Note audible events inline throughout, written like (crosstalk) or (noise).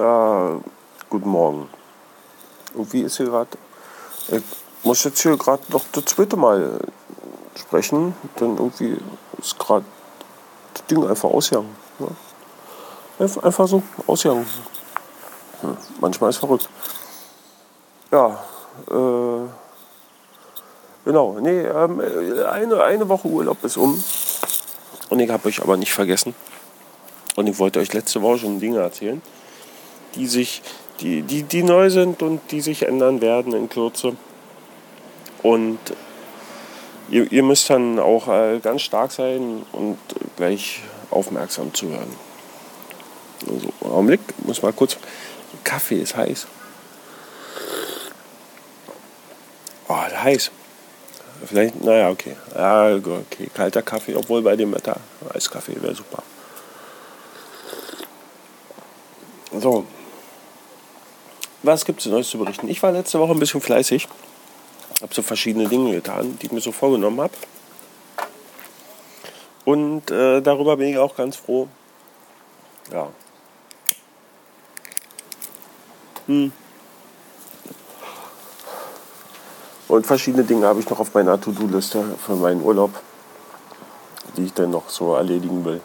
Ja, guten Morgen. Und wie ist hier gerade? Ich muss jetzt hier gerade noch das zweite Mal sprechen, denn irgendwie ist gerade das Ding einfach ausgegangen. Ne? Einfach, so ausgegangen. Hm, manchmal ist verrückt. Ja, äh, genau. Nee, ähm, eine, eine Woche Urlaub ist um. Und ich habe euch aber nicht vergessen. Und ich wollte euch letzte Woche schon Dinge erzählen die sich, die, die, die neu sind und die sich ändern werden in Kürze. Und ihr, ihr müsst dann auch äh, ganz stark sein und gleich aufmerksam zuhören. Also, Augenblick, muss mal kurz. Kaffee ist heiß. Oh, heiß. Vielleicht, naja, okay. Ja, okay. Kalter Kaffee, obwohl bei dem Wetter Eiskaffee wäre super. So, was gibt es Neues zu berichten? Ich war letzte Woche ein bisschen fleißig. Habe so verschiedene Dinge getan, die ich mir so vorgenommen habe. Und äh, darüber bin ich auch ganz froh. Ja. Hm. Und verschiedene Dinge habe ich noch auf meiner To-Do-Liste für meinen Urlaub, die ich dann noch so erledigen will.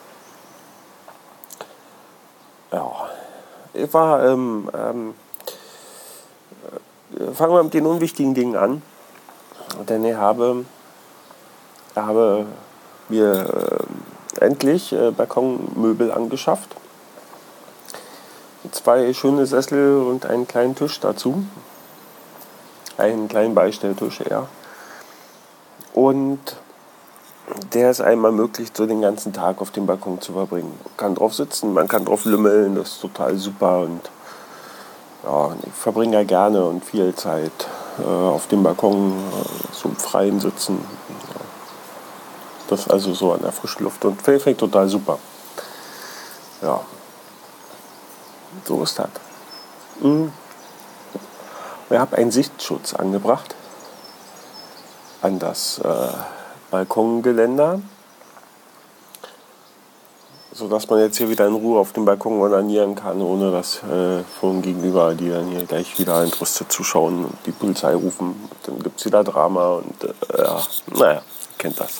Ja. Ich war ähm, ähm, fangen wir mit den unwichtigen Dingen an. Denn ich habe, habe mir äh, endlich äh, Balkonmöbel angeschafft. Zwei schöne Sessel und einen kleinen Tisch dazu. Einen kleinen Beistelltisch eher. Und der es einem ermöglicht, so den ganzen Tag auf dem Balkon zu verbringen. Man kann drauf sitzen, man kann drauf lümmeln, das ist total super und ja, ich verbringe ja gerne und viel Zeit äh, auf dem Balkon, äh, so im Freien sitzen. Das also so an der frischen Luft und fängt total super. Ja, so ist das. Mhm. Ich habe einen Sichtschutz angebracht an das äh, Balkongeländer sodass man jetzt hier wieder in Ruhe auf dem Balkon onanieren kann, ohne dass äh, von gegenüber die dann hier gleich wieder entrüstet zuschauen und die Polizei rufen. Dann gibt es wieder Drama und äh, ja, naja, kennt das.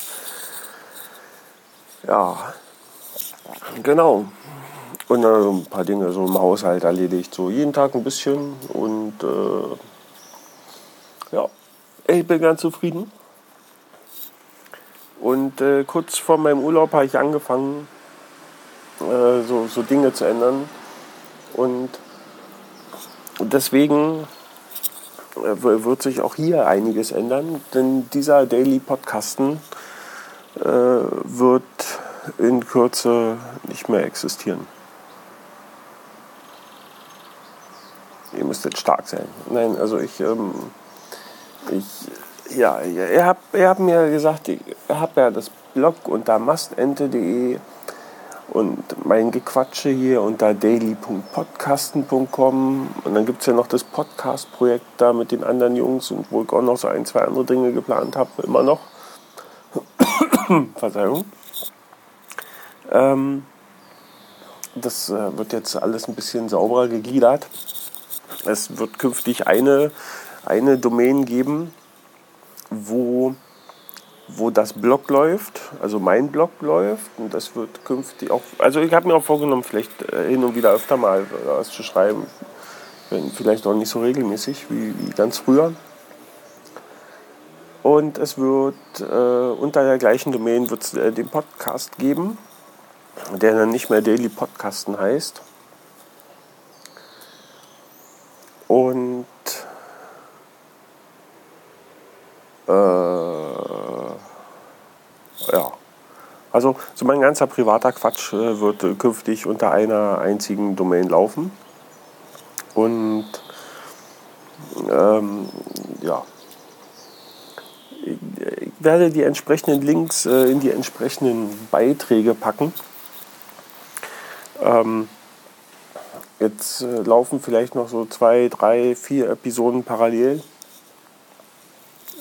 Ja, genau. Und dann so ein paar Dinge so im Haushalt erledigt, so jeden Tag ein bisschen und äh, ja, ich bin ganz zufrieden. Und äh, kurz vor meinem Urlaub habe ich angefangen, äh, so, so Dinge zu ändern. Und deswegen äh, wird sich auch hier einiges ändern, denn dieser Daily Podcasten äh, wird in Kürze nicht mehr existieren. Ihr müsst jetzt stark sein. Nein, also ich, ähm, ich ja, ihr habt, ihr habt mir gesagt, ich habe ja das Blog unter mastente.de und mein Gequatsche hier unter daily.podcasten.com. Und dann gibt es ja noch das Podcast-Projekt da mit den anderen Jungs und wo ich auch noch so ein, zwei andere Dinge geplant habe, immer noch. (coughs) Verzeihung. Ähm, das äh, wird jetzt alles ein bisschen sauberer gegliedert. Es wird künftig eine, eine Domain geben, wo wo das Blog läuft, also mein Blog läuft und das wird künftig auch, also ich habe mir auch vorgenommen, vielleicht äh, hin und wieder öfter mal was zu schreiben, vielleicht auch nicht so regelmäßig wie, wie ganz früher. Und es wird äh, unter der gleichen Domain wird äh, den Podcast geben, der dann nicht mehr Daily Podcasten heißt. Und äh, Also so mein ganzer privater Quatsch äh, wird äh, künftig unter einer einzigen Domain laufen. Und ähm, ja, ich werde die entsprechenden Links äh, in die entsprechenden Beiträge packen. Ähm, jetzt äh, laufen vielleicht noch so zwei, drei, vier Episoden parallel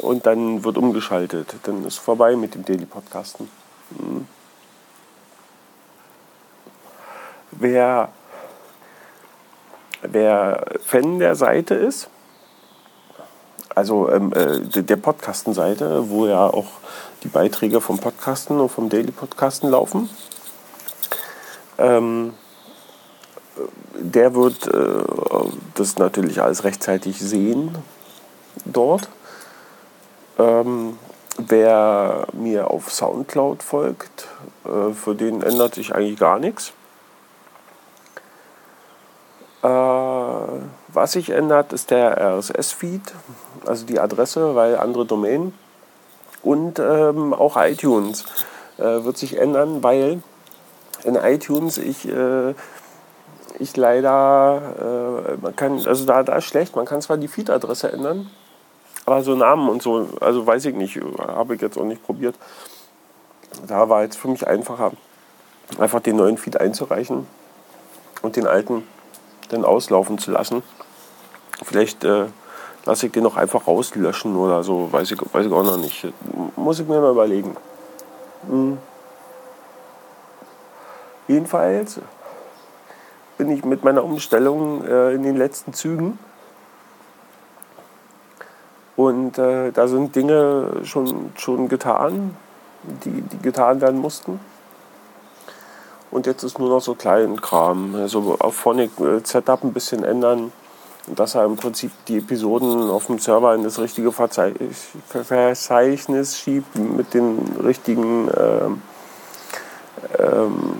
und dann wird umgeschaltet. Dann ist vorbei mit dem Daily Podcasten. Hm. Wer, wer Fan der Seite ist, also ähm, äh, der Podcasten-Seite, wo ja auch die Beiträge vom Podcasten und vom Daily Podcasten laufen, ähm, der wird äh, das natürlich alles rechtzeitig sehen dort. Ähm, wer mir auf Soundcloud folgt, äh, für den ändert sich eigentlich gar nichts. Was sich ändert, ist der RSS-Feed, also die Adresse, weil andere Domänen. Und ähm, auch iTunes äh, wird sich ändern, weil in iTunes ich, äh, ich leider, äh, man kann, also da, da ist schlecht, man kann zwar die Feed-Adresse ändern, aber so Namen und so, also weiß ich nicht, habe ich jetzt auch nicht probiert. Da war jetzt für mich einfacher, einfach den neuen Feed einzureichen und den alten dann auslaufen zu lassen. Vielleicht äh, lasse ich den noch einfach rauslöschen oder so, weiß ich, weiß ich auch noch nicht. Muss ich mir mal überlegen. Hm. Jedenfalls bin ich mit meiner Umstellung äh, in den letzten Zügen. Und äh, da sind Dinge schon, schon getan, die, die getan werden mussten. Und jetzt ist nur noch so klein Kram. Also auf Phonic äh, Setup ein bisschen ändern. Dass er im Prinzip die Episoden auf dem Server in das richtige Verzeichnis schiebt mit den richtigen, ähm, ähm,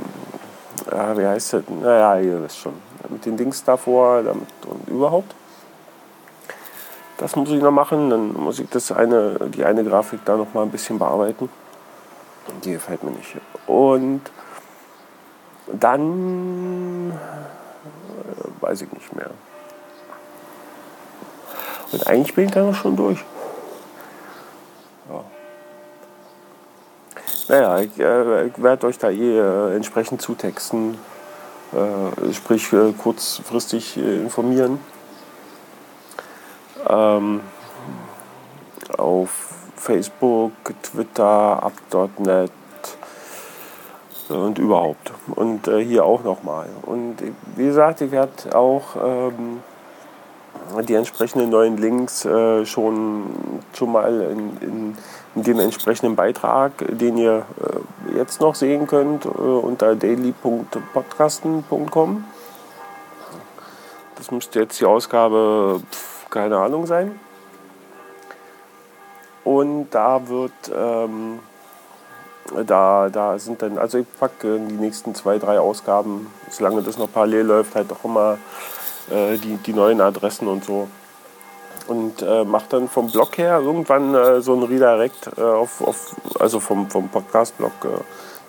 ja, wie heißt das? Naja, ihr wisst schon. Mit den Dings davor damit und überhaupt. Das muss ich noch machen. Dann muss ich das eine, die eine Grafik da noch mal ein bisschen bearbeiten. Die gefällt mir nicht. Und dann äh, weiß ich nicht mehr. Und eigentlich bin ich da noch schon durch. Ja. Naja, ich, äh, ich werde euch da eh äh, entsprechend zutexten, äh, sprich äh, kurzfristig äh, informieren. Ähm, auf Facebook, Twitter, up.net und überhaupt. Und äh, hier auch nochmal. Und wie gesagt, ich werde auch ähm, die entsprechenden neuen Links äh, schon, schon mal in, in, in, dem entsprechenden Beitrag, den ihr äh, jetzt noch sehen könnt, äh, unter daily.podcasten.com. Das müsste jetzt die Ausgabe, pf, keine Ahnung, sein. Und da wird, ähm, da, da sind dann, also ich packe die nächsten zwei, drei Ausgaben, solange das noch parallel läuft, halt auch immer äh, die, die neuen Adressen und so. Und äh, mache dann vom Blog her irgendwann äh, so ein Redirect äh, auf, auf, also vom, vom Podcast-Blog äh,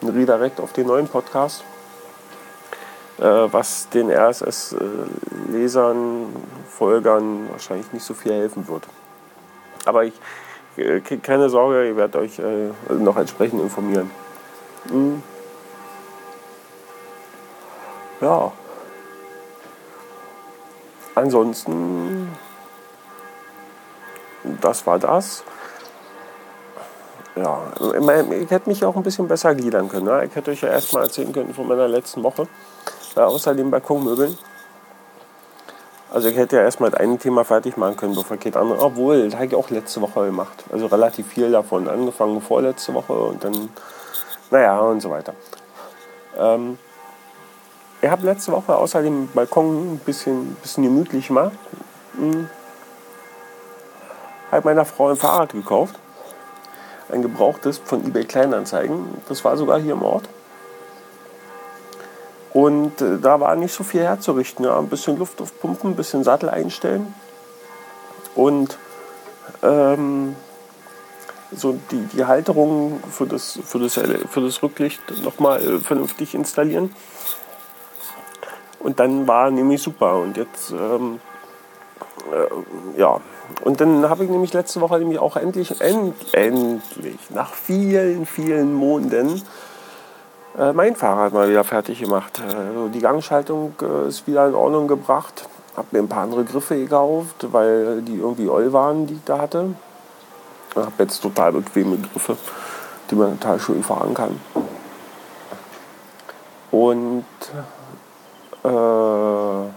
ein Redirect auf den neuen Podcast, äh, was den RSS-Lesern, Folgern wahrscheinlich nicht so viel helfen wird. Aber ich, keine Sorge, ich werde euch noch entsprechend informieren. Mhm. Ja ansonsten, das war das. Ja, ich hätte mich auch ein bisschen besser gliedern können. Ne? Ich hätte euch ja erstmal erzählen können von meiner letzten Woche. Äh, außer den Balkonmöbeln. Also ich hätte ja erstmal das eine Thema fertig machen können, bevor ich das andere. Obwohl, das habe ich auch letzte Woche gemacht. Also relativ viel davon. Angefangen vorletzte Woche und dann, naja, und so weiter. Ähm, ich habe letzte Woche außer dem Balkon ein bisschen, bisschen gemütlich gemacht. Hm. Habe meiner Frau ein Fahrrad gekauft. Ein gebrauchtes von eBay Kleinanzeigen. Das war sogar hier im Ort. Und äh, da war nicht so viel herzurichten. Ja. Ein bisschen Luft aufpumpen, ein bisschen Sattel einstellen. Und ähm, so die, die Halterung für das, für das, für das Rücklicht nochmal äh, vernünftig installieren. Und dann war nämlich super. Und jetzt, ähm, äh, ja. Und dann habe ich nämlich letzte Woche nämlich auch endlich, end, endlich, nach vielen, vielen Monaten, äh, mein Fahrrad mal wieder fertig gemacht. Also die Gangschaltung äh, ist wieder in Ordnung gebracht. Habe mir ein paar andere Griffe gekauft, weil die irgendwie oll waren, die ich da hatte. Ich habe jetzt total bequeme Griffe, die man total schön fahren kann. Und äh,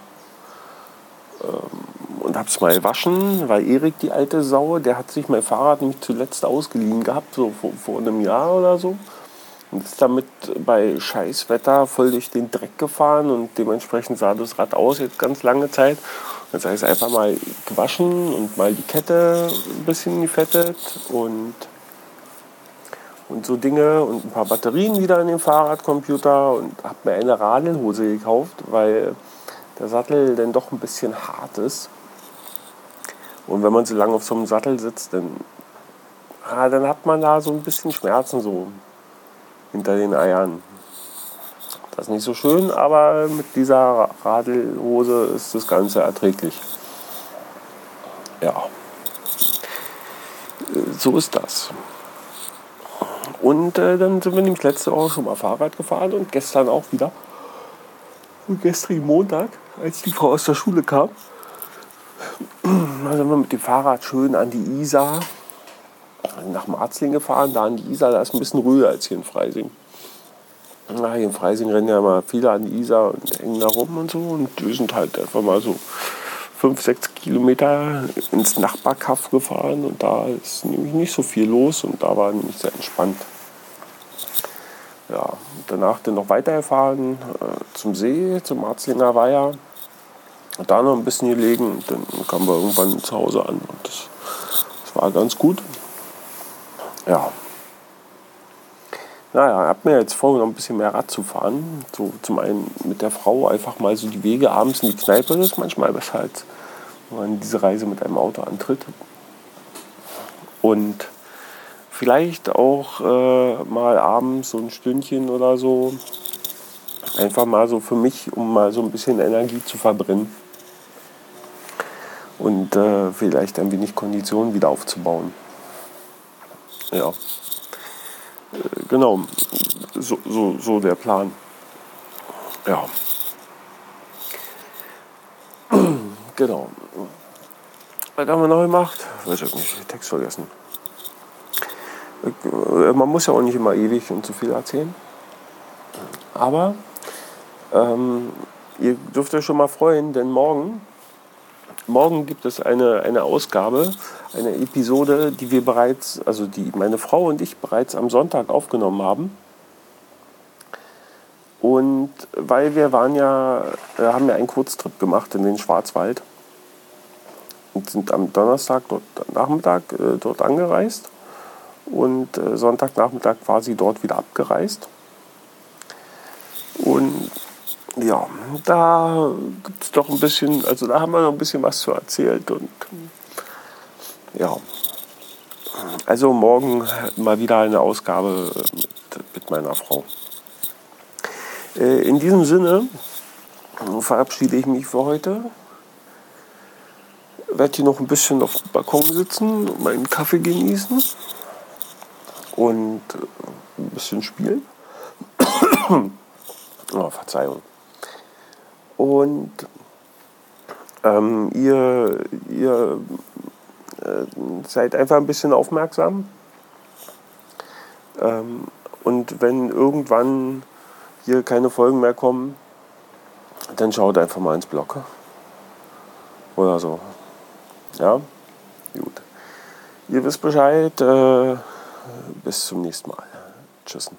habe es mal gewaschen, weil Erik, die alte Sau, der hat sich mein Fahrrad nämlich zuletzt ausgeliehen gehabt, so vor, vor einem Jahr oder so. Und ist damit bei Scheißwetter voll durch den Dreck gefahren und dementsprechend sah das Rad aus jetzt ganz lange Zeit. Jetzt habe ich es einfach mal gewaschen und mal die Kette ein bisschen gefettet und, und so Dinge und ein paar Batterien wieder in den Fahrradcomputer und habe mir eine Radelhose gekauft, weil der Sattel dann doch ein bisschen hart ist. Und wenn man so lange auf so einem Sattel sitzt, dann, ah, dann hat man da so ein bisschen Schmerzen so hinter den Eiern. Das ist nicht so schön, aber mit dieser Radelhose ist das Ganze erträglich. Ja, so ist das. Und äh, dann sind wir nämlich letzte Woche schon mal Fahrrad gefahren und gestern auch wieder. Und gestern Montag, als die Frau aus der Schule kam, (clears throat) sind wir mit dem Fahrrad schön an die Isar nach Marzling gefahren, da an die Isar, da ist ein bisschen ruhiger als hier in Freising. Na, hier in Freising rennen ja mal viele an die Isar und hängen da rum und so. Und wir sind halt einfach mal so fünf, sechs Kilometer ins Nachbarkaff gefahren und da ist nämlich nicht so viel los und da war nämlich sehr entspannt. Ja, danach dann noch weitergefahren äh, zum See, zum Marzlinger Weiher. Und da noch ein bisschen gelegen und dann kamen wir irgendwann zu Hause an und das, das war ganz gut. Ja, naja, habe mir jetzt vorgenommen, ein bisschen mehr Rad zu fahren. So zum einen mit der Frau einfach mal so die Wege abends in die Kneipe. Das ist manchmal besser, als wenn man diese Reise mit einem Auto antritt. Und vielleicht auch äh, mal abends so ein Stündchen oder so. Einfach mal so für mich, um mal so ein bisschen Energie zu verbrennen. Und äh, vielleicht ein wenig Konditionen wieder aufzubauen. Ja genau, so, so, so der Plan. Ja. (clears throat) genau. Was haben wir noch gemacht? Weiß ich nicht, Text vergessen. Äh, man muss ja auch nicht immer ewig und zu viel erzählen. Aber ähm, ihr dürft euch schon mal freuen, denn morgen, morgen gibt es eine, eine Ausgabe eine Episode, die wir bereits, also die meine Frau und ich bereits am Sonntag aufgenommen haben. Und weil wir waren ja, äh, haben ja einen Kurztrip gemacht in den Schwarzwald und sind am Donnerstag dort Nachmittag äh, dort angereist und äh, Sonntagnachmittag quasi dort wieder abgereist. Und ja, da gibt es doch ein bisschen, also da haben wir noch ein bisschen was zu erzählt und ja. Also morgen mal wieder eine Ausgabe mit, mit meiner Frau. Äh, in diesem Sinne verabschiede ich mich für heute. Werde hier noch ein bisschen auf dem Balkon sitzen meinen Kaffee genießen und äh, ein bisschen spielen. (coughs) oh, Verzeihung. Und ähm, ihr, ihr äh, seid einfach ein bisschen aufmerksam. Ähm, und wenn irgendwann hier keine Folgen mehr kommen, dann schaut einfach mal ins Blog. Oder so. Ja? Gut. Ihr wisst Bescheid. Äh, bis zum nächsten Mal. Tschüss.